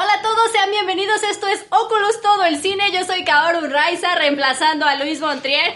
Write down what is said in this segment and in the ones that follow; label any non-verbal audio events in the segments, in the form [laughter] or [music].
Hola a todos, sean bienvenidos. Esto es Oculus Todo el Cine. Yo soy Kaoru Raiza, reemplazando a Luis Montrier.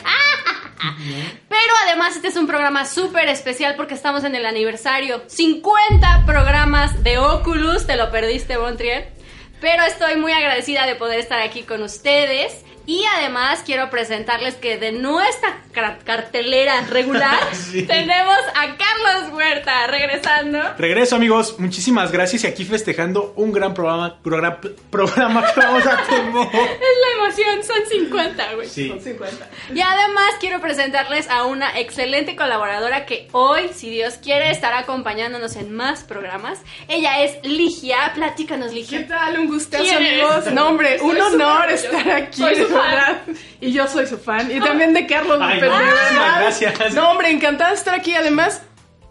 Pero además este es un programa súper especial porque estamos en el aniversario. 50 programas de Oculus. Te lo perdiste, Montrier. Pero estoy muy agradecida de poder estar aquí con ustedes. Y además quiero presentarles que de nuestra cartelera regular [laughs] tenemos a Carlos Huerta regresando. Regreso amigos, muchísimas gracias y aquí festejando un gran programa, programa, programa que vamos a tener. [laughs] es la emoción, son 50, güey. Sí. Son 50. Y además quiero presentarles a una excelente colaboradora que hoy, si Dios quiere, estará acompañándonos en más programas. Ella es Ligia, platícanos Ligia. ¿Qué tal? Un gustazo amigos. No hombre, un honor estar aquí. soy fan. Y yo soy su fan. Y también de Carlos Ay, López, no, gracias. No hombre, encantada de estar aquí. Además,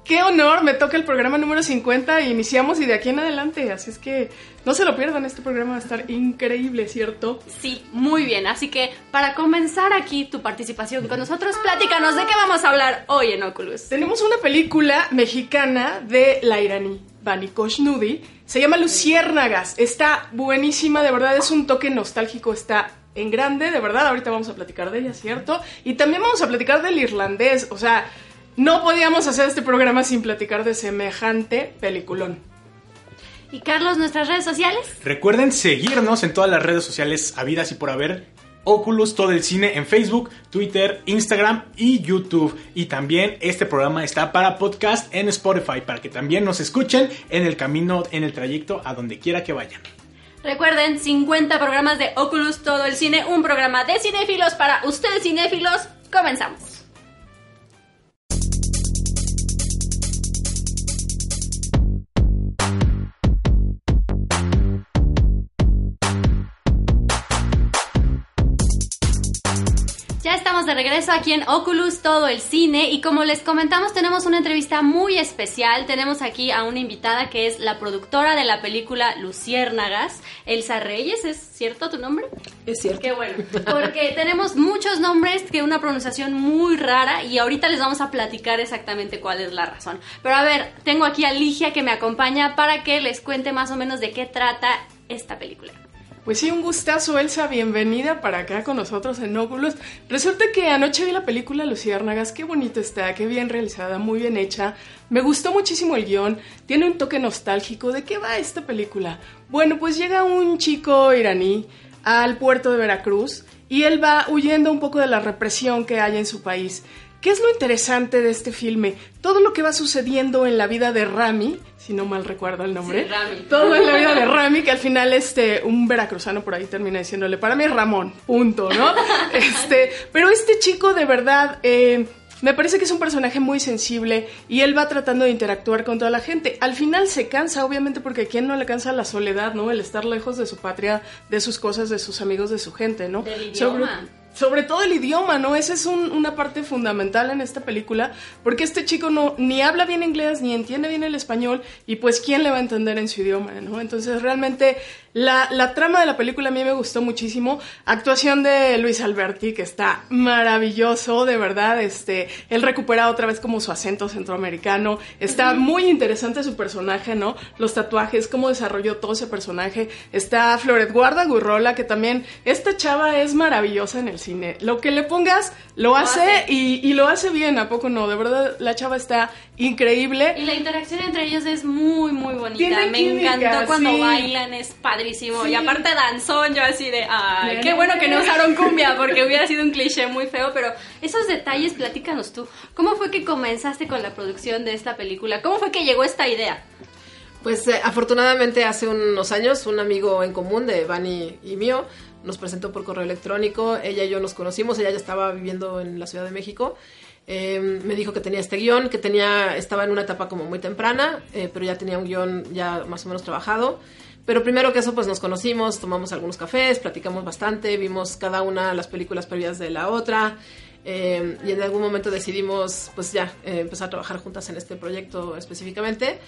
qué honor. Me toca el programa número 50 y iniciamos y de aquí en adelante. Así es que no se lo pierdan. Este programa va a estar increíble, ¿cierto? Sí, muy bien. Así que para comenzar aquí tu participación con nosotros, platícanos de qué vamos a hablar hoy en Oculus. Tenemos una película mexicana de la iraní Bani Koshnudi. Se llama Luciérnagas. Está buenísima, de verdad es un toque nostálgico, está en grande, de verdad. Ahorita vamos a platicar de ella, ¿cierto? Y también vamos a platicar del irlandés. O sea, no podíamos hacer este programa sin platicar de semejante peliculón. Y Carlos, nuestras redes sociales. Recuerden seguirnos en todas las redes sociales habidas y por haber. Oculus, todo el cine en Facebook, Twitter, Instagram y YouTube. Y también este programa está para podcast en Spotify, para que también nos escuchen en el camino, en el trayecto, a donde quiera que vayan. Recuerden, 50 programas de Oculus Todo el Cine, un programa de cinéfilos para ustedes cinéfilos. Comenzamos. Regreso aquí en Oculus Todo el Cine y como les comentamos tenemos una entrevista muy especial. Tenemos aquí a una invitada que es la productora de la película Luciérnagas, Elsa Reyes, ¿es cierto tu nombre? Es cierto. Qué bueno, porque tenemos muchos nombres que una pronunciación muy rara y ahorita les vamos a platicar exactamente cuál es la razón. Pero a ver, tengo aquí a Ligia que me acompaña para que les cuente más o menos de qué trata esta película. Pues sí, un gustazo, Elsa. Bienvenida para acá con nosotros en Oculus. Resulta que anoche vi la película Luciérnagas. Qué bonita está, qué bien realizada, muy bien hecha. Me gustó muchísimo el guion. Tiene un toque nostálgico. ¿De qué va esta película? Bueno, pues llega un chico iraní al puerto de Veracruz y él va huyendo un poco de la represión que hay en su país. ¿Qué es lo interesante de este filme? Todo lo que va sucediendo en la vida de Rami, si no mal recuerdo el nombre. Sí, Rami. Todo en la vida de Rami, que al final este, un veracruzano por ahí termina diciéndole, para mí es Ramón, punto, ¿no? [laughs] este, pero este chico de verdad, eh, me parece que es un personaje muy sensible y él va tratando de interactuar con toda la gente. Al final se cansa, obviamente, porque a quién no le cansa la soledad, ¿no? El estar lejos de su patria, de sus cosas, de sus amigos, de su gente, ¿no? Del idioma. sobre todo el idioma, ¿no? Esa es un- una parte fundamental en esta película, porque este chico no ni habla bien inglés, ni entiende bien el español, y pues quién le va a entender en su idioma, ¿no? Entonces realmente la, la trama de la película a mí me gustó muchísimo. Actuación de Luis Alberti, que está maravilloso, de verdad, este, él recupera otra vez como su acento centroamericano. Está muy interesante su personaje, ¿no? Los tatuajes, cómo desarrolló todo ese personaje. Está Floret Guarda Gurrola, que también, esta chava es maravillosa en el cine. Lo que le pongas, lo, hace, hace. Y, y lo hace bien, ¿a poco no? De verdad, la chava está increíble. Y la interacción entre ellos es muy, muy bonita. Me química, encantó cuando sí. bailan, es padrísimo. Sí. Y aparte danzón, yo así de, ay, qué bueno que no usaron cumbia, porque hubiera sido un cliché muy feo, pero esos detalles, platícanos tú. ¿Cómo fue que comenzaste con la producción de esta película? ¿Cómo fue que llegó esta idea? Pues eh, afortunadamente hace unos años un amigo en común de Vani y mío nos presentó por correo electrónico, ella y yo nos conocimos, ella ya estaba viviendo en la Ciudad de México, Eh, me dijo que tenía este guion, que tenía, estaba en una etapa como muy temprana, eh, pero ya tenía un guion ya más o menos trabajado. Pero primero que eso, pues nos conocimos, tomamos algunos cafés, platicamos bastante, vimos cada una las películas previas de la otra. eh, y en algún momento decidimos, pues ya, eh, empezar a trabajar juntas en este proyecto específicamente.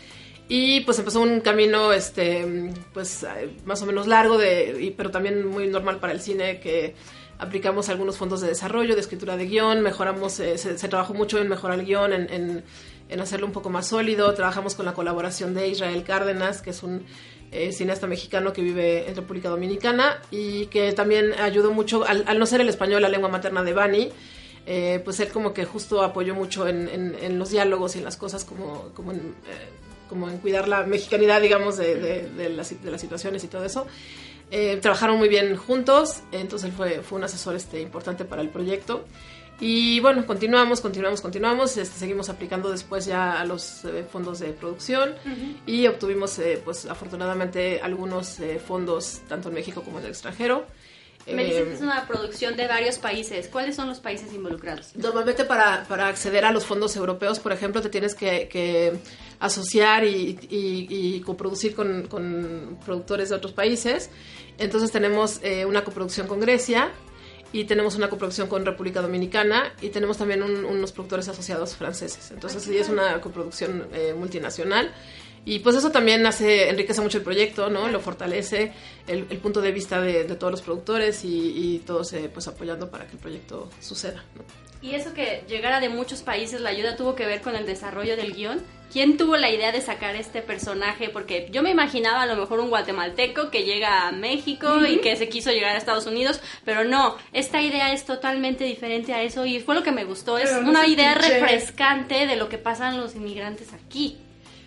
Y pues empezó un camino, este, pues más o menos largo, de, pero también muy normal para el cine, que aplicamos algunos fondos de desarrollo, de escritura de guion, mejoramos, eh, se, trabajó mucho en mejorar el guion, en, en- hacerlo un poco más sólido. Trabajamos con la colaboración de Israel Cárdenas, que es un eh, cineasta mexicano que vive en República Dominicana y que también ayudó mucho, al, no ser el español la lengua materna de Bani, eh, pues él como que justo apoyó mucho en, en- en los diálogos y en las cosas como, como, en, eh, como en cuidar la mexicanidad, digamos, de, de- de las, de las situaciones y todo eso. Eh, trabajaron muy bien juntos, entonces él fue, fue un asesor este, importante para el proyecto. Y bueno, continuamos, continuamos, continuamos. este, seguimos aplicando después ya a los eh, fondos de producción y obtuvimos, eh, pues afortunadamente, algunos eh, fondos tanto en México como en el extranjero. Me dices Eh, que es una producción de varios países. ¿Cuáles son los países involucrados? Normalmente para, para acceder a los fondos europeos, por ejemplo, te tienes que, que asociar y, y- y coproducir con, con productores de otros países. Entonces tenemos eh, una coproducción con Grecia y tenemos una coproducción con República Dominicana y tenemos también un- unos productores asociados franceses. Entonces sí es una coproducción eh, multinacional. Y pues eso también hace, enriquece mucho el proyecto, ¿no? Lo fortalece el, el punto de vista de, de todos los productores y, y todos eh, pues apoyando para que el proyecto suceda, ¿no? Y eso que llegara de muchos países, la ayuda tuvo que ver con el desarrollo del guion. ¿Quién tuvo la idea de sacar este personaje? Porque yo me imaginaba a lo mejor un guatemalteco que llega a México y que se quiso llegar a Estados Unidos, pero no, esta idea es totalmente diferente a eso y fue lo que me gustó. Es Pero no una idea cliché. refrescante de lo que pasan los inmigrantes aquí.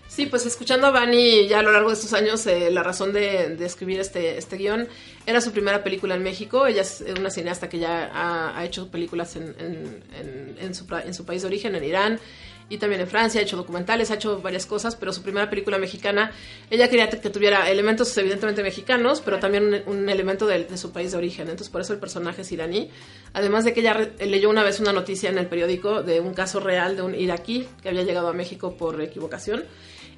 Sí, pues escuchando a Vani ya a lo largo de estos años, eh, la razón de, de escribir este, este guion era su primera película en México. Ella es una cineasta que ya ha, ha hecho películas en, en- en- en su, en su país de origen, en Irán, y también en Francia, ha hecho documentales, ha hecho varias cosas, pero su primera película mexicana, ella quería que tuviera elementos evidentemente mexicanos, pero también un, un elemento de, de su país de origen. Entonces por eso el personaje es iraní. Además de que ella re- leyó una vez una noticia en el periódico de un caso real de un iraquí que había llegado a México por equivocación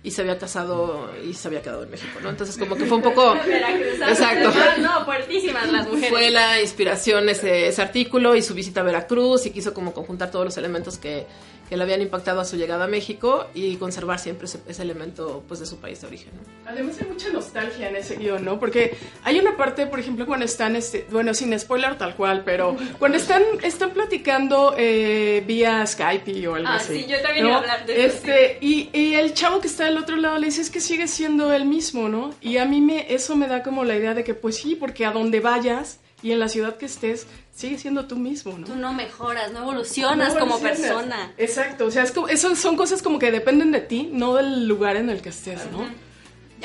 y se había casado y se había quedado en México, ¿no? Entonces como que fue un [laughs] poco... Exacto. No, fuertísimas las mujeres. Fue la inspiración ese, ese artículo y su visita a Veracruz y quiso como conjuntar todos los elementos que, que le habían impactado a su llegada a México y conservar siempre ese, ese elemento pues de su país de origen. ¿no? Además hay mucha nostalgia en ese guion, ¿no? Porque hay una parte, por ejemplo, cuando están, este, bueno, sin spoiler tal cual, pero cuando están, están platicando eh, vía Skype o algo Ah, así. sí, yo también iba a hablar de eso, Este, y, y el chavo que está del otro lado le dice es que sigue siendo el mismo, ¿no? Y a mí me, eso me da como la idea de que pues sí, porque a donde vayas y en la ciudad que estés, sigue siendo tú mismo, ¿no? Tú no mejoras, no evolucionas No como evolucionas. persona. Exacto, o sea, es como, eso son cosas como que dependen de ti, no del lugar en el que estés, ¿no?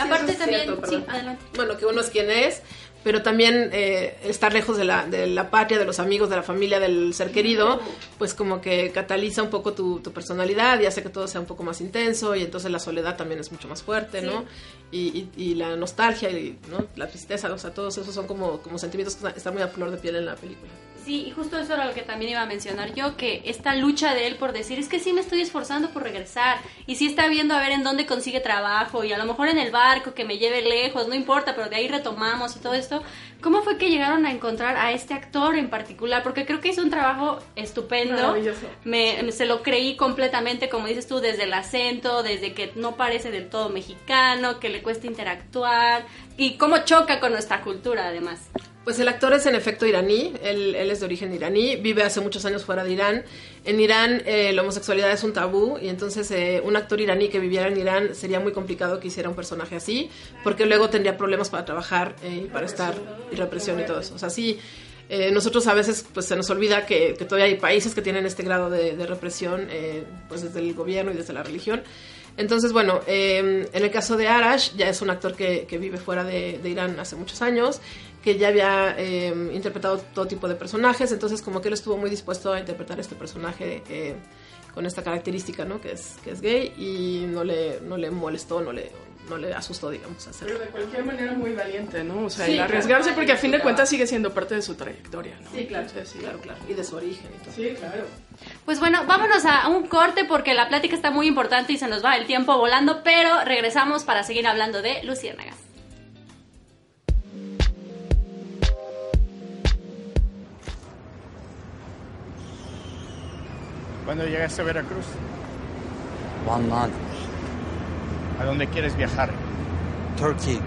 Aparte es también, cierto, sí, adelante. Bueno, que uno es quien es, pero también eh, estar lejos de la, de la patria, de los amigos, de la familia, del ser querido, pues como que cataliza un poco tu, tu personalidad y hace que todo sea un poco más intenso y entonces la soledad también es mucho más fuerte, ¿no? Y, y- y la nostalgia y ¿no? la tristeza, o sea, todos esos son como, como sentimientos que están muy a flor de piel en la película. Sí, y justo eso era lo que también iba a mencionar yo, que esta lucha de él por decir, es que sí me estoy esforzando por regresar, y sí está viendo a ver en dónde consigue trabajo, y a lo mejor en el barco que me lleve lejos, no importa, pero de ahí retomamos y todo esto. ¿Cómo fue que llegaron a encontrar a este actor en particular? Porque creo que hizo un trabajo estupendo. Maravilloso. Me, se lo creí completamente, como dices tú, desde el acento, desde que no parece del todo mexicano, que le cuesta interactuar, y cómo choca con nuestra cultura además. Pues el actor es en efecto iraní, él, es de origen iraní, vive hace muchos años fuera de Irán. En Irán eh, la homosexualidad es un tabú y entonces eh, un actor iraní que viviera en Irán sería muy complicado que hiciera un personaje así, porque luego tendría problemas para trabajar eh, y para estar y represión y todo eso. O sea, sí, eh, nosotros a veces pues se nos olvida que, todavía hay países que tienen este grado de, represión, eh, pues desde el gobierno y desde la religión. Entonces, bueno, en el caso de Arash, ya es un actor que, que vive fuera de, de Irán hace muchos años, que ya había eh, interpretado todo tipo de personajes, entonces como que él estuvo muy dispuesto a interpretar este personaje eh, con esta característica, ¿no? Que es, que es gay y no le, no le molestó, no le, no le asustó, digamos, hacerlo. Pero de cualquier manera muy valiente, ¿no? O sea, Sí, el arriesgarse claro. porque a fin de cuentas sigue siendo parte de su trayectoria, ¿no? Sí, claro, Entonces, sí. claro, claro. Y de su origen y todo. Sí, claro. Pues bueno, vámonos a un corte porque la plática está muy importante y se nos va el tiempo volando, pero regresamos para seguir hablando de Luciérnagas. ¿Cuándo llegaste a Veracruz? One month. ¿A dónde quieres viajar? Turkey.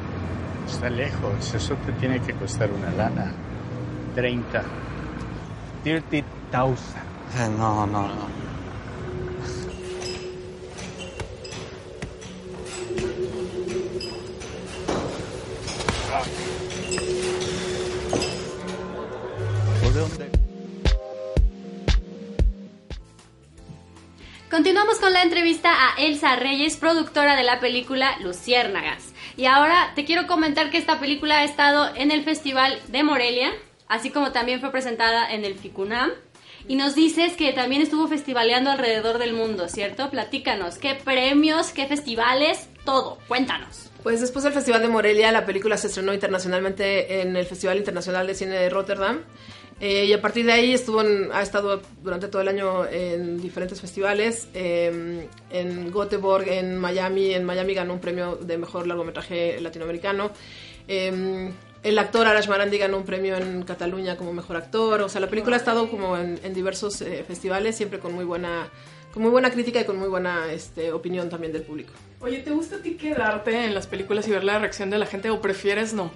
Está lejos, eso te tiene que costar una lana. 30. 30,000. Eh, no, no, no. Entrevista a Elsa Reyes, productora de la película Luciérnagas. Y ahora te quiero comentar que esta película ha estado en el Festival de Morelia, así como también fue presentada en el FICUNAM. Y nos dices que también estuvo festivaleando alrededor del mundo, ¿cierto? Platícanos, ¿qué premios, qué festivales? Todo, cuéntanos. Pues después del Festival de Morelia, la película se estrenó internacionalmente en el Festival Internacional de Cine de Rotterdam. Eh, y a partir de ahí estuvo en- ha estado durante todo el año en diferentes festivales. eh, en Göteborg, en Miami. En Miami ganó un premio de mejor largometraje latinoamericano. Eh, el actor Arash Marandi ganó un premio en Cataluña como mejor actor. O sea, la película ha estado como en, en diversos eh, festivales, siempre con muy buena, con muy buena crítica y con muy buena este, opinión también del público. Oye, ¿te gusta a ti quedarte en las películas y ver la reacción de la gente o prefieres no?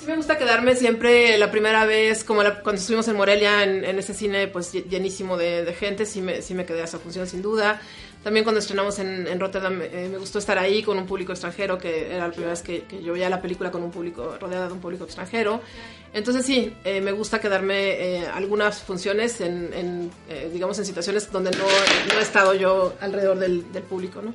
Sí me gusta quedarme siempre la primera vez, como la- cuando estuvimos en Morelia, en, en ese cine pues lle- llenísimo de, de gente, sí me, sí me quedé a esa función sin duda. También cuando estrenamos en, en Rotterdam eh, me gustó estar ahí con un público extranjero, que era la primera vez que, que yo veía la película con un público, rodeada de un público extranjero. Entonces sí, eh, me gusta quedarme eh, algunas funciones en, en, eh, digamos, en situaciones donde no, no he estado yo alrededor del, del público, ¿no?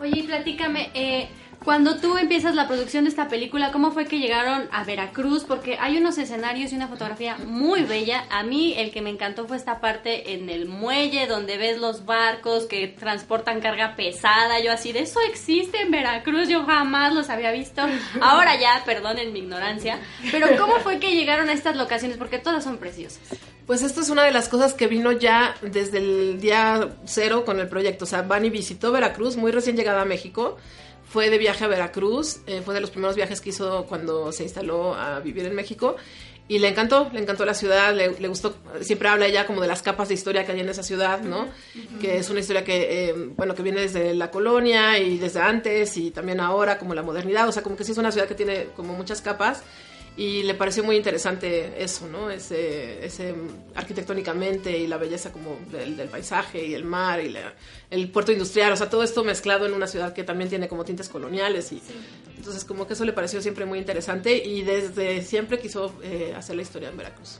Oye, platícame, eh, cuando tú empiezas la producción de esta película, ¿cómo fue que llegaron a Veracruz? Porque hay unos escenarios y una fotografía muy bella. A mí el que me encantó fue esta parte en el muelle donde ves los barcos que transportan carga pesada. Yo así, de eso existe en Veracruz, yo jamás los había visto. Ahora ya, perdonen mi ignorancia. Pero ¿cómo fue que llegaron a estas locaciones? Porque todas son preciosas. Pues esto es una de las cosas que vino ya desde el día cero con el proyecto. O sea, Bunny visitó Veracruz muy recién llegada a México. Fue de viaje a Veracruz. eh, fue de los primeros viajes que hizo cuando se instaló a vivir en México. Y le encantó, le encantó la ciudad, le, le gustó, siempre habla ella como de las capas de historia que hay en esa ciudad, ¿no? Que es una historia que, eh, bueno, que viene desde la colonia y desde antes y también ahora, como la modernidad, o sea, como que sí es una ciudad que tiene como muchas capas y le pareció muy interesante eso, ¿no? Ese, ese arquitectónicamente y la belleza como del, del paisaje y el mar y la- el puerto industrial, o sea, todo esto mezclado en una ciudad que también tiene como tintes coloniales y entonces como que eso le pareció siempre muy interesante y desde siempre quiso eh, hacer la historia en Veracruz.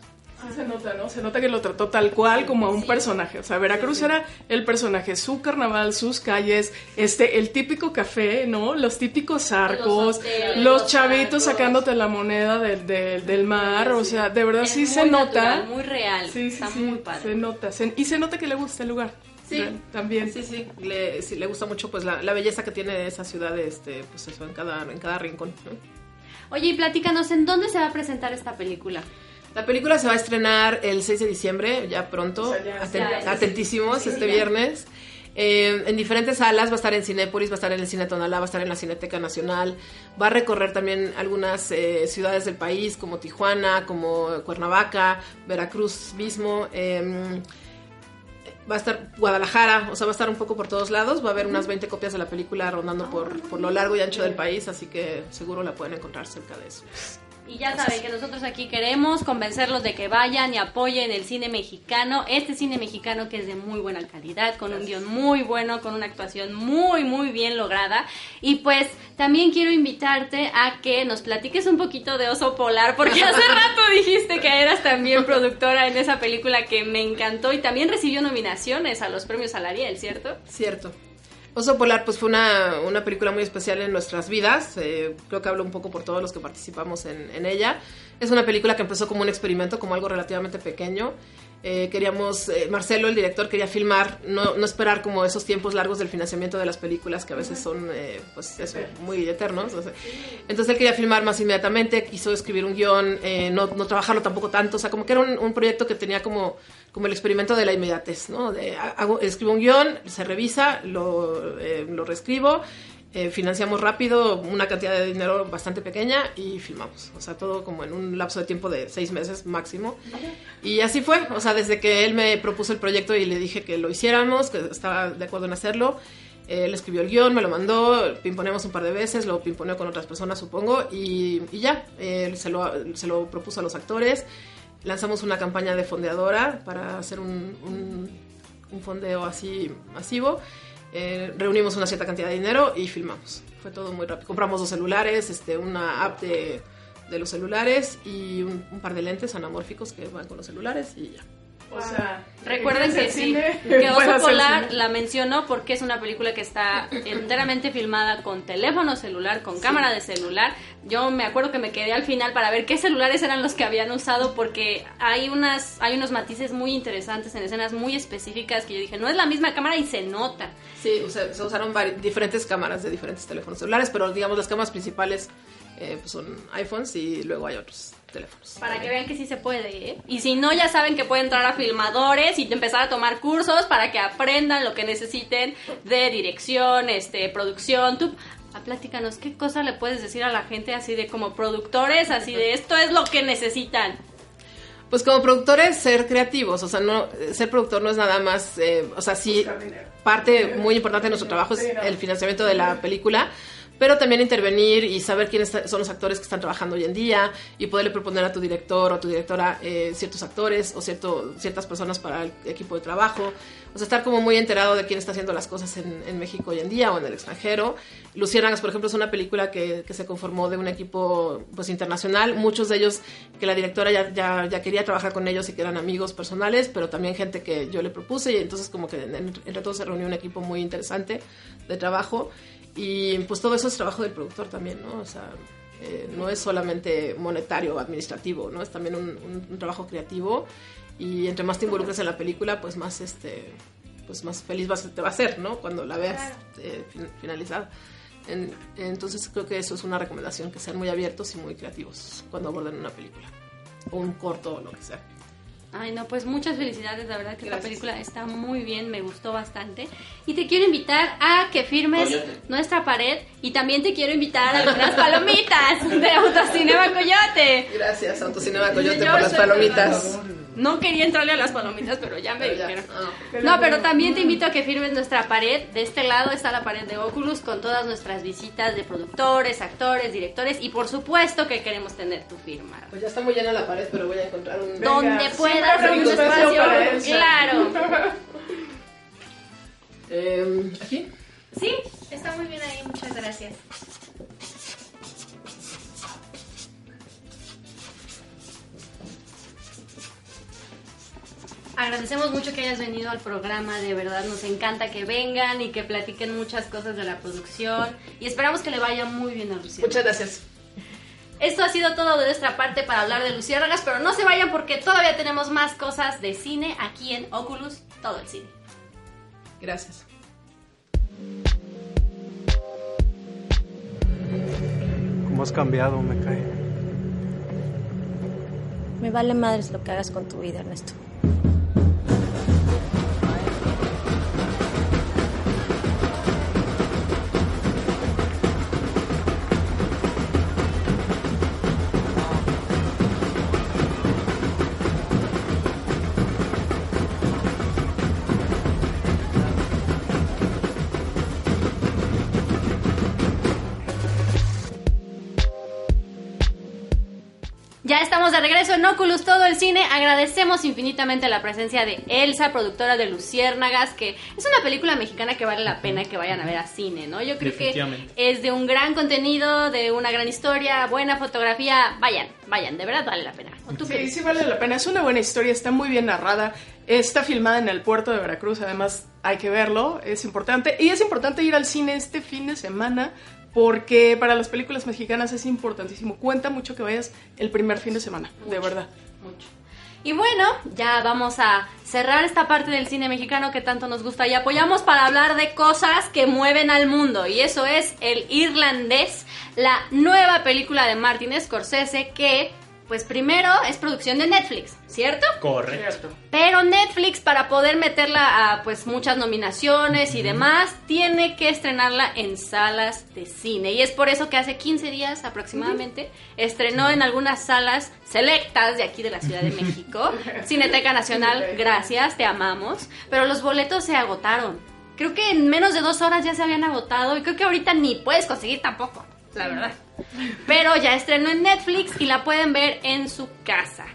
Sí se nota, ¿no? Se nota que lo trató tal cual como a un personaje. O sea, Veracruz era el personaje, su carnaval, sus calles, este, el típico café, ¿no? Los típicos arcos, hoteles, los, los chavitos arcos. sacándote la moneda del, del, del mar. O sea, de verdad Es sí se nota. natural, muy real. Sí, sí, Está sí, muy padre. Se nota. se- y se nota que le gusta el lugar. Sí. Real, También. Sí, sí, le, sí, le gusta mucho pues la, la belleza que tiene esa ciudad, este, pues eso, en cada, en cada rincón. ¿no? Oye, y platícanos, ¿en dónde se va a presentar esta película? La película se va a estrenar el 6 de diciembre, ya pronto. Atentísimos este viernes. Eh, en diferentes salas, va a estar en Cinépolis, va a estar en el Cine Tonalá, va a estar en la Cineteca Nacional, va a recorrer también algunas eh, ciudades del país como Tijuana, como Cuernavaca, Veracruz mismo, eh, va a estar Guadalajara, o sea, va a estar un poco por todos lados, va a haber unas 20 copias de la película rondando por, por lo largo y ancho del país, así que seguro la pueden encontrar cerca de eso. Y ya saben que nosotros aquí queremos convencerlos de que vayan y apoyen el cine mexicano, este cine mexicano que es de muy buena calidad, con un guion muy bueno, con una actuación muy, muy bien lograda. Y pues también quiero invitarte a que nos platiques un poquito de Oso Polar, porque hace [laughs] rato dijiste que eras también productora en esa película que me encantó y también recibió nominaciones a los premios Salariel, ¿cierto? Cierto. Oso Polar pues fue una, una película muy especial en nuestras vidas, eh, creo que hablo un poco por todos los que participamos en, en ella. Es una película que empezó como un experimento, como algo relativamente pequeño. Eh, queríamos, eh, Marcelo, el director, quería filmar, no, no esperar como esos tiempos largos del financiamiento de las películas que a veces son eh, pues eso, muy eternos. Entonces él quería filmar más inmediatamente, quiso escribir un guion, no, no trabajarlo tampoco tanto, o sea, como que era un, un proyecto que tenía como, como el experimento de la inmediatez, ¿no? De, hago, escribo un guion, se revisa, lo, lo reescribo eh, financiamos rápido una cantidad de dinero bastante pequeña y filmamos. O sea, todo como en un lapso de tiempo de seis meses máximo. Y así fue. O sea, desde que él me propuso el proyecto y le dije que lo hiciéramos, que estaba de acuerdo en hacerlo, eh, él escribió el guion, me lo mandó, pimponeamos un par de veces, lo pimponeó con otras personas, supongo, y, y ya, él se lo, se lo propuso a los actores. Lanzamos una campaña de fondeadora para hacer un, un, un fondeo así masivo. Eh, reunimos una cierta cantidad de dinero y filmamos. Fue todo muy rápido. Compramos dos celulares, este, una app de, de los celulares y un, un par de lentes anamórficos que van con los celulares y ya. O sea, Recuerden que sí, que Oso Polar la mencionó porque es una película que está enteramente filmada con teléfono celular, con cámara de celular. Yo me acuerdo que me quedé al final para ver qué celulares eran los que habían usado porque hay unas hay unos matices muy interesantes en escenas muy específicas que yo dije, no es la misma cámara y se nota. Sí, o sea, se usaron diferentes cámaras de diferentes teléfonos celulares, pero digamos las cámaras principales eh, pues son iPhones y luego hay otros teléfonos. Para que vean que sí se puede, ¿eh? Y si no, ya saben que pueden entrar a filmadores y empezar a tomar cursos para que aprendan lo que necesiten de dirección, este, producción. Tú, a platícanos, ¿qué cosa le puedes decir a la gente así de como productores, así de esto es lo que necesitan? Pues como productores, ser creativos, o sea, no ser productor no es nada más, eh, o sea, sí, parte muy importante de nuestro trabajo es el financiamiento de la película, pero también intervenir y saber quiénes son los actores que están trabajando hoy en día y poderle proponer a tu director o a tu directora eh, ciertos actores o cierto, ciertas personas para el equipo de trabajo. O sea, estar como muy enterado de quién está haciendo las cosas en, en México hoy en día o en el extranjero. Luciérnagas, por ejemplo, es una película que, que se conformó de un equipo pues internacional. Muchos de ellos que la directora ya, ya, ya quería trabajar con ellos y que eran amigos personales, pero también gente que yo le propuse y entonces como que en- entre todos se reunió un equipo muy interesante de trabajo. Y pues todo eso es trabajo del productor también, ¿no? O sea, eh, no es solamente monetario o administrativo, ¿no? Es también un, un- un trabajo creativo y entre más te involucres en la película, pues más este pues más feliz vas, te va a hacer, ¿no? Cuando la veas eh, fin- finalizada. En- entonces creo que eso es una recomendación, que sean muy abiertos y muy creativos cuando aborden una película. O un corto o lo que sea. Ay, no, pues muchas felicidades, la verdad que la película está muy bien, me gustó bastante. Y te quiero invitar a que firmes Coyote. nuestra pared y también te quiero invitar a unas [laughs] palomitas de Autocinema Coyote. Gracias, Autocinema Coyote, Yo por las palomitas. No quería entrarle a las palomitas, pero ya me Pero ya, dijeron. ah. No, pero también te invito a que firmes nuestra pared. De este lado está la pared de Oculus con todas nuestras visitas de productores, actores, directores y por supuesto que queremos tener tu firma. Pues ya está muy llena la pared, pero voy a encontrar un... Donde puedas, un espacio. Claro. Eh, [laughs] ¿Aquí? Sí, está muy bien ahí, muchas gracias. Agradecemos mucho que hayas venido al programa, de verdad nos encanta que vengan y que platiquen muchas cosas de la producción y esperamos que le vaya muy bien a Lucía. Muchas gracias. Esto ha sido todo de nuestra parte para hablar de Luciérnagas, pero no se vayan porque todavía tenemos más cosas de cine aquí en Oculus, todo el cine. Gracias. ¿Cómo has cambiado, me cae? Me vale madres lo que hagas con tu vida, Ernesto. Estamos de regreso en Oculus Todo el Cine. Agradecemos infinitamente la presencia de Elsa, productora de Luciérnagas, que es una película mexicana que vale la pena que vayan a ver a cine, ¿no? Yo creo que es de un gran contenido, de una gran historia, buena fotografía. Vayan, vayan, de verdad vale la pena. ¿O tú qué Sí, sí vale la pena. Es una buena historia, está muy bien narrada. Está filmada en el puerto de Veracruz, además hay que verlo, es importante. Y es importante ir al cine este fin de semana porque para las películas mexicanas es importantísimo. Cuenta mucho que vayas el primer fin de semana, de verdad. mucho. Y bueno, ya vamos a cerrar esta parte del cine mexicano que tanto nos gusta y apoyamos para hablar de cosas que mueven al mundo. Y eso es El Irlandés, la nueva película de Martin Scorsese que pues primero es producción de Netflix, ¿cierto? Correcto. Pero Netflix, para poder meterla a pues muchas nominaciones y demás, tiene que estrenarla en salas de cine. Y es por eso que hace 15 días aproximadamente estrenó en algunas salas selectas de aquí de la Ciudad de [laughs] México. Cineteca Nacional, gracias, te amamos. Pero los boletos se agotaron. Creo que en menos de dos horas ya se habían agotado y creo que ahorita ni puedes conseguir tampoco, la verdad. Pero ya estrenó en Netflix y la pueden ver en su casa.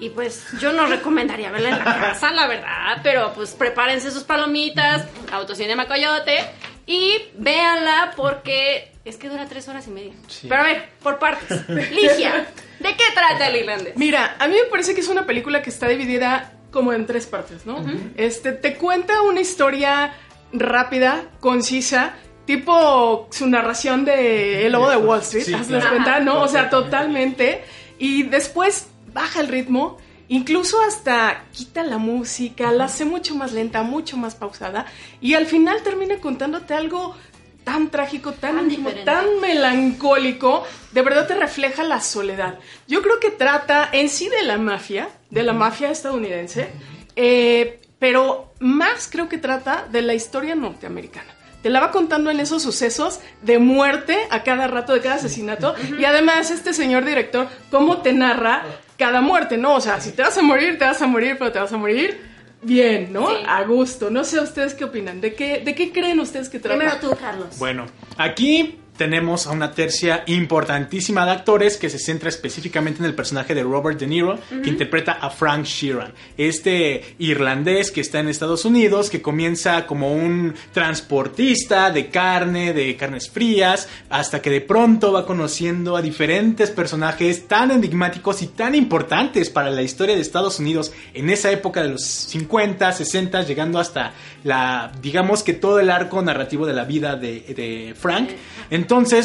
Y pues yo no recomendaría verla en la casa, la verdad, pero pues prepárense sus palomitas, Autocinema Coyote y véanla porque es que dura tres horas y media. Pero a ver, por partes. Ligia, ¿de qué trata el irlandés? Mira, a mí me parece que es una película que está dividida como en tres partes, ¿no? Este te cuenta una historia rápida, concisa, tipo su narración de El Lobo de Wall Street, Sí, ¿hazles claro. cuenta? ¿no? O sea, totalmente. Y después baja el ritmo, incluso hasta quita la música, la hace mucho más lenta, mucho más pausada, y al final termina contándote algo tan trágico, tan, Tan íntimo, tan melancólico, de verdad te refleja la soledad. Yo creo que trata en sí de la mafia, de la mafia estadounidense, eh, pero más creo que trata de la historia norteamericana. Te la va contando en esos sucesos de muerte a cada rato de cada asesinato. [laughs] Y además, este señor director, cómo te narra cada muerte, ¿no? O sea, si te vas a morir, te vas a morir, pero te vas a morir bien, ¿no? Sí. A gusto. No sé ustedes qué opinan. ¿De qué, de qué creen ustedes que trata? Primero tú, Carlos. Bueno, aquí tenemos a una tercia importantísima de actores que se centra específicamente en el personaje de Robert De Niro, que interpreta a Frank Sheeran, este irlandés que está en Estados Unidos, que comienza como un transportista de carne, de carnes frías, hasta que de pronto va conociendo a diferentes personajes tan enigmáticos y tan importantes para la historia de Estados Unidos en esa época de los 50, 60, llegando hasta la, digamos que todo el arco narrativo de la vida de, de Frank. Entonces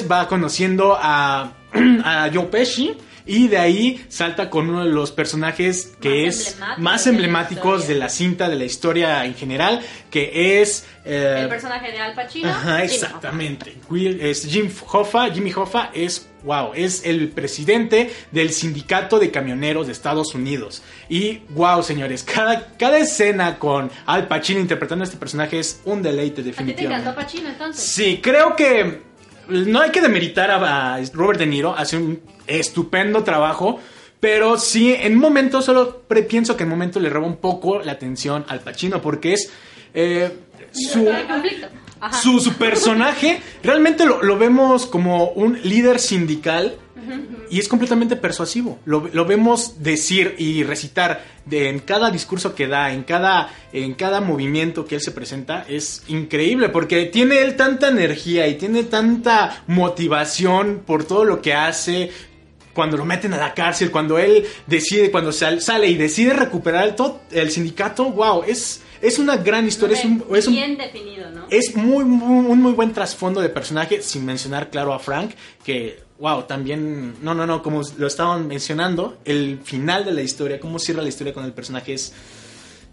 va conociendo a, [clears throat] a Joe Pesci. Y de ahí salta con uno de los personajes que Más es emblemáticos más de la emblemáticos de la cinta, de la historia en general, que es... eh, El personaje de Al Pacino. Ajá, exactamente. Will- Es Jim Hoffa, Jimmy Hoffa es, wow, es el presidente del sindicato de camioneros de Estados Unidos. Y, wow, señores, cada, cada escena con Al Pacino interpretando a este personaje es un deleite ¿A ti te encantó Pacino entonces? Sí, creo que no hay que demeritar a, a Robert De Niro, hace un estupendo trabajo, pero sí, en un momento solo pienso que en un momento le roba un poco la atención al Pacino, porque es eh, su... Su, su personaje realmente lo, lo vemos como un líder sindical y es completamente persuasivo. Lo, lo vemos decir y recitar de, en cada discurso que da, en cada, en cada movimiento que él se presenta. Es increíble porque tiene él tanta energía y tiene tanta motivación por todo lo que hace. Cuando lo meten a la cárcel, cuando él decide, cuando sal- sale y decide recuperar el, to- el sindicato, wow, es, es una gran historia. Es un, es un- Bien definido, ¿no? es muy, muy, un muy buen trasfondo de personaje, sin mencionar, claro, a Frank, que, wow, también, no, no, no, como lo estaban mencionando, el final de la historia, cómo cierra la historia con el personaje es...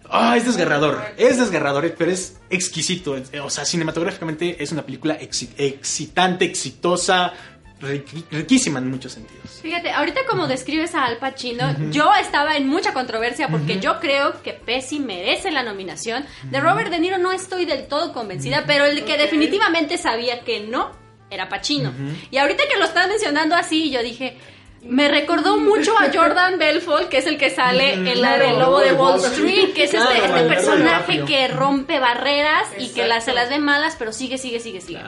Ah, es desgarrador, es desgarrador, pero es exquisito. O sea, cinematográficamente es una película excitante, exitosa, riquísima en muchos sentidos. Fíjate, ahorita como describes a Al Pacino, yo estaba en mucha controversia porque yo creo que Pesci merece la nominación. De Robert De Niro no estoy del todo convencida, pero el que definitivamente sabía que no era Pacino. Y ahorita que lo están mencionando así, yo dije, me recordó mucho a Jordan Belfort, que es el que sale en la del Lobo de Wall Street, que es este, Claro, este personaje que rompe barreras y que las, se las ve malas, pero sigue, sigue, sigue, sigue.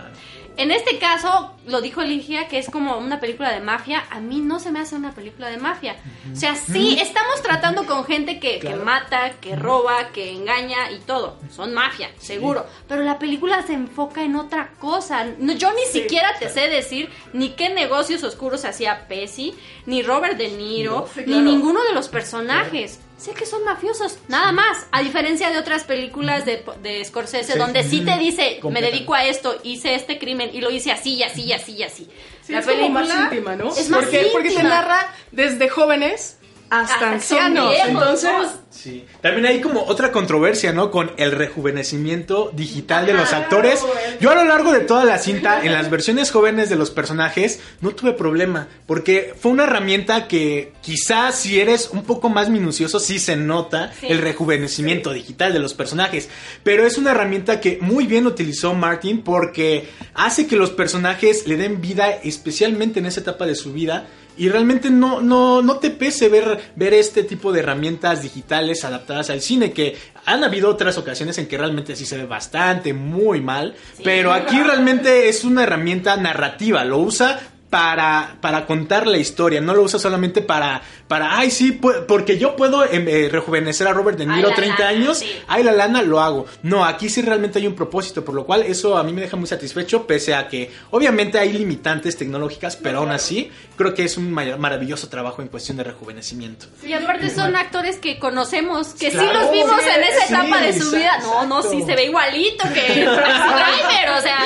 En este caso, lo dijo Ligia, que es como una película de mafia. A mí no se me hace una película de mafia. O sea, sí, estamos tratando con gente que, que mata, que roba, que engaña y todo. Son mafia, seguro. Pero la película se enfoca en otra cosa. No, yo ni siquiera te sé decir ni qué negocios oscuros hacía Pesci, ni Robert De Niro, Sí, ni ninguno de los personajes. Sé que son mafiosos, nada más. A diferencia de otras películas de, de Scorsese, Sí. donde sí te dice, me dedico a esto, hice este crimen y lo hice así y así y así y así. Sí, es como más íntima, ¿no? Es más porque, porque te íntima. narra desde jóvenes hasta, Hasta ancianos. viejos, Entonces, ¿no? Sí. También hay como otra controversia, ¿no? Con el rejuvenecimiento digital de los actores. Yo a lo largo de toda la cinta, en las versiones jóvenes de los personajes, no tuve problema. Porque fue una herramienta que quizás si eres un poco más minucioso, sí se nota Sí. el rejuvenecimiento digital de los personajes. Pero es una herramienta que muy bien utilizó Martin porque hace que los personajes le den vida, especialmente en esa etapa de su vida. Y realmente no, no, no te pese ver, ver este tipo de herramientas digitales adaptadas al cine, que han habido otras ocasiones en que realmente sí se ve bastante, muy mal, pero aquí realmente es una herramienta narrativa, lo usa para, para contar la historia, no lo usa solamente para, para ay sí, porque yo puedo em, eh, rejuvenecer a Robert De Ay, Niro la 30 lana, años, sí. ay la lana, lo hago. No, aquí sí realmente hay un propósito, por lo cual eso a mí me deja muy satisfecho, pese a que obviamente hay limitantes tecnológicas, pero aún así creo que es un ma- maravilloso trabajo en cuestión de rejuvenecimiento. Y aparte son actores que conocemos, que sí los vimos sí, en esa sí, etapa de su exacto. vida. No, no, sí se ve igualito que Driver, o sea,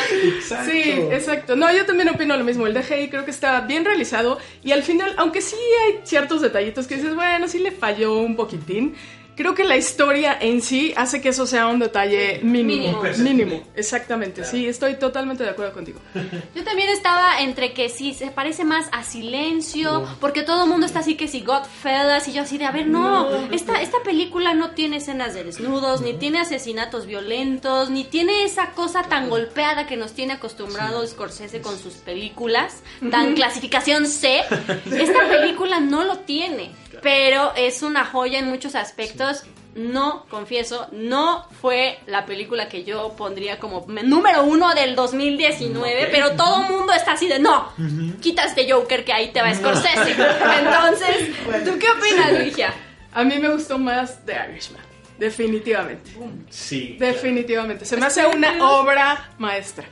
Sí, exacto. No, yo también opino lo mismo. El DGI creo que está bien realizado y al final, aunque sí hay ciertos detallitos que dices, bueno, sí le falló un poquitín, creo que la historia en sí hace que eso sea un detalle mínimo. Mínimo. Mínimo, exactamente. Sí, estoy totalmente de acuerdo contigo. [laughs] yo también estaba entre que sí se parece más a Silencio, porque todo el mundo está así que si Godfellas y yo así de, a ver, no, esta, esta película no tiene escenas de desnudos, ni tiene asesinatos violentos, ni tiene esa cosa tan golpeada que nos tiene acostumbrado Scorsese con sus películas, [laughs] tan clasificación C. [laughs] Esta película no lo tiene, pero es una joya en muchos aspectos. No, confieso, no fue la película que yo pondría como me- número uno del 2019, pero todo el mundo está así de no, quita este Joker que ahí te va Scorsese. [laughs] Entonces, ¿tú qué opinas, Ligia? A mí me gustó más The Irishman. Definitivamente. Sí. Definitivamente. Se me hace una obra maestra.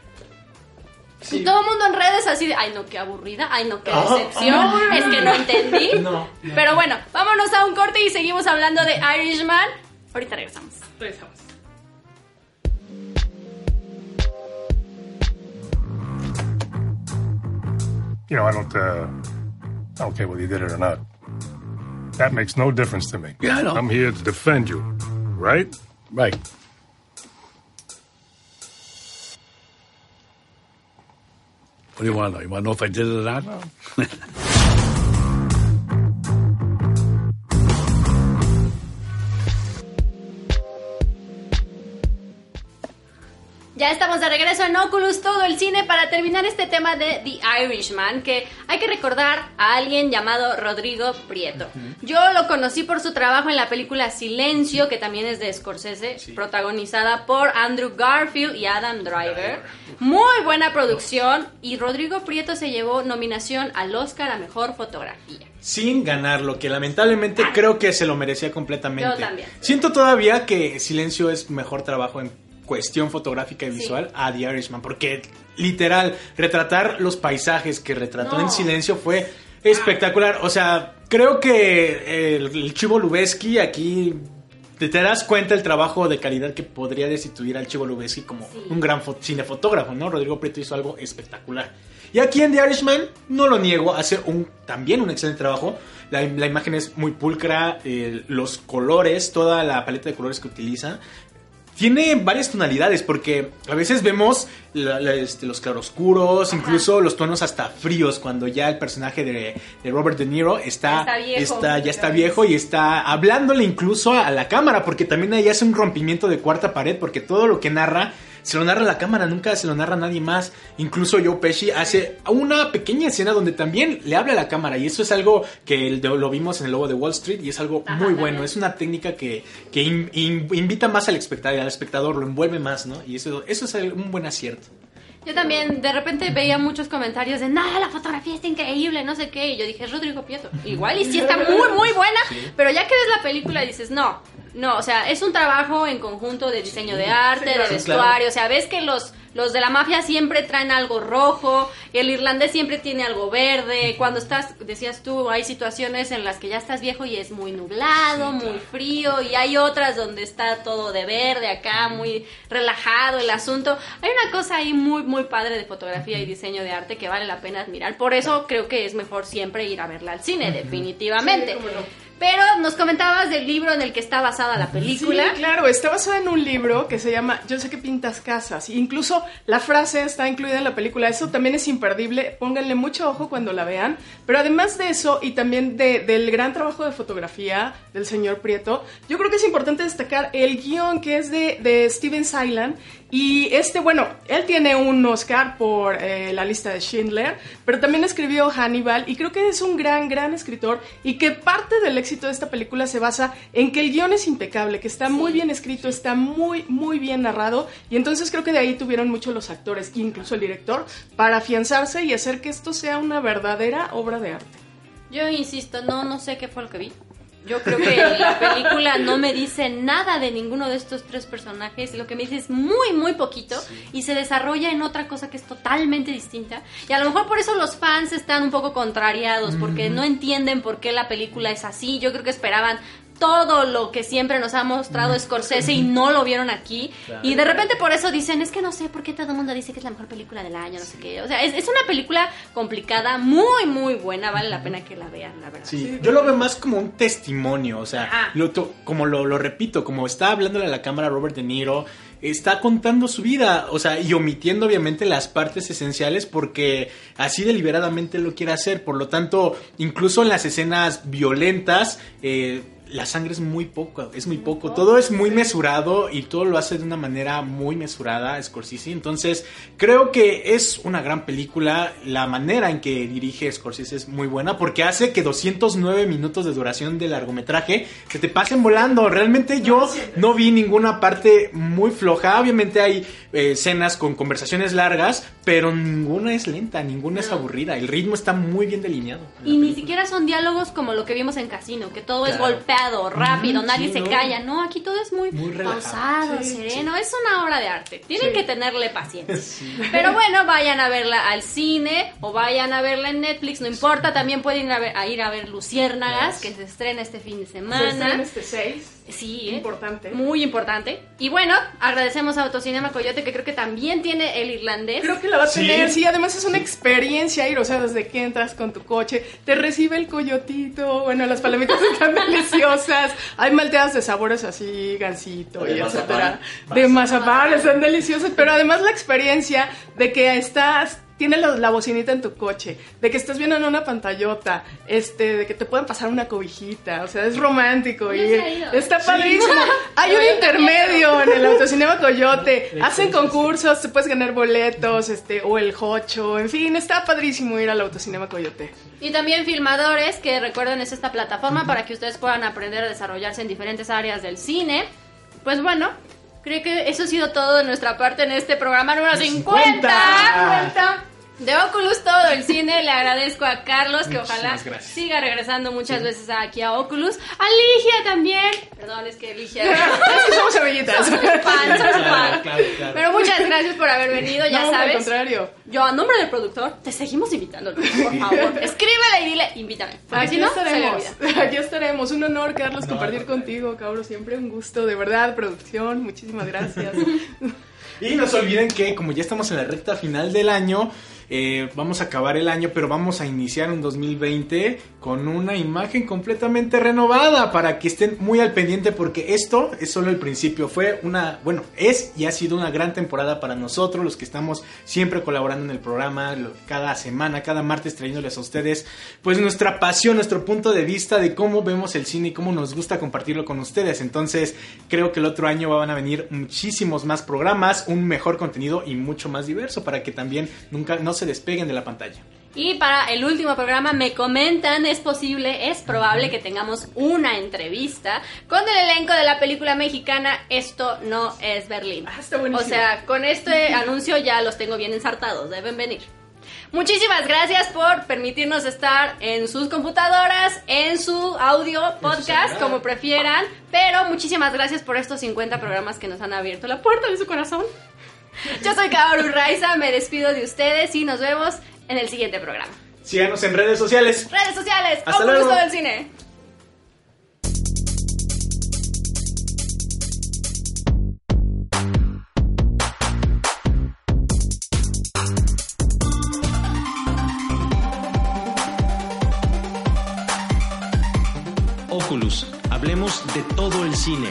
Y todo el mundo en redes así de, ay no, qué aburrida, ay no, qué Ah, decepción, ah. es que no entendí. [laughs] No, no. Pero bueno, vámonos a un corte y seguimos hablando de Irishman. Ahorita regresamos. Regresamos. You know, I don't, uh, I don't care whether you did it or not. That makes no difference to me. Yeah, I know. I'm here to defend you, right? Right. What do you want to know? You want Ya estamos de regreso en Oculus, todo el cine, para terminar este tema de The Irishman, que hay que recordar a alguien llamado Rodrigo Prieto. Yo lo conocí por su trabajo en la película Silencio, que también es de Scorsese, protagonizada por Andrew Garfield y Adam Driver. Muy buena producción, y Rodrigo Prieto se llevó nominación al Oscar a Mejor Fotografía. Sin ganarlo, que lamentablemente creo que se lo merecía completamente. Yo también. Siento todavía que Silencio es mejor trabajo en cuestión fotográfica y visual a The Irishman, porque literal, retratar los paisajes que retrató No. en Silencio fue espectacular. O sea, creo que el, el Chivo Lubeski aquí te, te das cuenta el trabajo de calidad que podría destituir al Chivo Lubeski como Sí. un gran fo- cinefotógrafo, ¿no? Rodrigo Prieto hizo algo espectacular. Y aquí en The Irishman, no lo niego, hace un, también un excelente trabajo. La, la imagen es muy pulcra, eh, los colores, toda la paleta de colores que utiliza. Tiene varias tonalidades porque a veces vemos la- la- este, los claroscuros, incluso los tonos hasta fríos cuando ya el personaje de, de Robert De Niro está, Ya está viejo. está- ya está viejo y está hablándole incluso a la cámara porque también ahí hace un rompimiento de cuarta pared porque todo lo que narra se lo narra la cámara, nunca se lo narra nadie más. Incluso Joe Pesci hace una pequeña escena donde también le habla a la cámara y eso es algo que lo vimos en el Lobo de Wall Street y es algo Ajá, muy también. bueno. Es una técnica que, que in- in- invita más al espectador, al espectador, lo envuelve más, ¿no? Y eso, eso es un buen acierto. Yo también de repente veía muchos comentarios de, no, la fotografía está increíble, no sé qué. Y yo dije, Rodrigo Prieto. Igual y sí está muy, muy buena. Pero ya que ves la película dices, no, no, o sea, es un trabajo en conjunto de diseño de arte, de claro. vestuario. O sea, ves que los, los de la mafia siempre traen algo rojo, el irlandés siempre tiene algo verde. Cuando estás, decías tú, hay situaciones en las que ya estás viejo y es muy nublado, muy frío. Y hay otras donde está todo de verde acá, muy relajado el asunto. Hay una cosa ahí muy, muy padre de fotografía y diseño de arte que vale la pena admirar. Por eso creo que es mejor siempre ir a verla al cine, definitivamente. Pero nos comentabas del libro en el que está basada la película. Sí, claro, está basada en un libro que se llama Yo sé que pintas casas. Incluso la frase está incluida en la película. Eso también es imperdible. Pónganle mucho ojo cuando la vean. Pero además de eso, y también de- del gran trabajo de fotografía del señor Prieto, yo creo que es importante destacar el guion que es de, de Steven Seilan. Y este, bueno, él tiene un Oscar por eh, la lista de Schindler, pero también escribió Hannibal y creo que es un gran, gran escritor y que parte del éxito de esta película se basa en que el guion es impecable, que está muy bien escrito, está muy, muy bien narrado y entonces creo que de ahí tuvieron mucho los actores, incluso el director, para afianzarse y hacer que esto sea una verdadera obra de arte. Yo insisto, no, no sé qué fue lo que vi. Yo creo que la película no me dice nada de ninguno de estos tres personajes. Lo que me dice es muy, muy poquito y se desarrolla en otra cosa que es totalmente distinta. Y a lo mejor por eso los fans están un poco contrariados, porque no entienden por qué la película es así. Yo creo que esperaban todo lo que siempre nos ha mostrado Scorsese y no lo vieron aquí. Y de repente por eso dicen, es que no sé por qué todo el mundo dice que es la mejor película del año, no sé qué. O sea, es, es una película complicada, muy, muy buena, vale la pena que la vean, la verdad. Sí, yo lo veo más como un testimonio, o sea, Ajá. lo to- como lo, lo repito, como está hablándole a la cámara Robert De Niro, está contando su vida, o sea, y omitiendo obviamente las partes esenciales porque así deliberadamente lo quiere hacer, por lo tanto, incluso en las escenas violentas, eh, la sangre es muy poco, es muy poco, todo es muy mesurado y todo lo hace de una manera muy mesurada Scorsese, entonces creo que es una gran película, la manera en que dirige Scorsese es muy buena porque hace que 209 minutos de duración de largometraje se te pasen volando, realmente yo no vi ninguna parte muy floja, obviamente hay eh, escenas con conversaciones largas, pero ninguna es lenta, ninguna es aburrida, el ritmo está muy bien delineado. Y ni siquiera son diálogos como lo que vimos en Casino, que todo es Claro. Rápido, nadie sí, se ¿no? calla. No, aquí todo es muy, pausado, Sí, sereno. Es una obra de arte. Tienen que tenerle paciencia. [laughs] Pero bueno, vayan a verla al cine o vayan a verla en Netflix, no importa. También pueden ir a ver, a, ir a ver Luciérnagas, que se estrena este fin de Se semana. estrena este 6. Sí, ¿eh? Importante. Muy importante. Y bueno, agradecemos a Autocinema Coyote, que creo que también tiene el irlandés. Creo que la va a Sí. tener, sí, además es una experiencia ir, o sea, desde que entras con tu coche, te recibe el coyotito, bueno, las palomitas están [laughs] deliciosas, hay malteadas de sabores así, gansito y etcétera, de mazapán, están deliciosas, pero además la experiencia de que estás tiene la, la bocinita en tu coche, de que estás viendo en una pantallota, este, de que te pueden pasar una cobijita, o sea, es romántico y está Sí. padrísimo. [laughs] Hay un intermedio en el Autocinema Coyote, hacen concursos, te puedes ganar boletos, este, o el jocho, en fin, está padrísimo ir al Autocinema Coyote. Y también filmadores, que recuerden es esta plataforma para que ustedes puedan aprender a desarrollarse en diferentes áreas del cine. Pues bueno, creo que eso ha sido todo de nuestra parte en este programa número 50. 50. De Oculus todo el cine, le agradezco a Carlos que ojalá gracias. siga regresando muchas veces aquí a Oculus. A Ligia también. Perdón, es que Ligia. [laughs] es que somos amiguitas. [laughs] Fan, soy Claro, fan. claro, claro. Pero muchas gracias por haber venido, ya no, sabes. al contrario. Yo, a nombre del productor, te seguimos invitando, por favor. Escríbele y dile, invítame. Aquí no, estaremos, aquí estaremos. Un honor, Carlos, No, compartir contigo, cabrón. Siempre un gusto, de verdad, producción. Muchísimas gracias. [laughs] Y no se olviden que como ya estamos en la recta final del año, eh, vamos a acabar el año, pero vamos a iniciar un 2020 con una imagen completamente renovada para que estén muy al pendiente porque esto es solo el principio. Fue una, bueno, es y ha sido una gran temporada para nosotros, los que estamos siempre colaborando en el programa, cada semana, cada martes trayéndoles a ustedes, pues nuestra pasión, nuestro punto de vista de cómo vemos el cine y cómo nos gusta compartirlo con ustedes. Entonces, creo que el otro año van a venir muchísimos más programas, un mejor contenido y mucho más diverso para que también nunca no se despeguen de la pantalla. Y para el último programa me comentan, es posible, es probable que tengamos una entrevista con el elenco de la película mexicana Esto no es Berlín. Ah, está. O sea, con este [laughs] anuncio ya los tengo bien ensartados, deben venir. Muchísimas gracias por permitirnos estar en sus computadoras, en su audio podcast, como prefieran. Pero muchísimas gracias por estos 50 programas que nos han abierto la puerta de su corazón. [laughs] Yo soy Kaoru Raiza, me despido de ustedes y nos vemos en el siguiente programa. Síganos en redes sociales. Redes sociales, Hasta Oculus luego. todo el cine. Oculus, hablemos de todo el cine.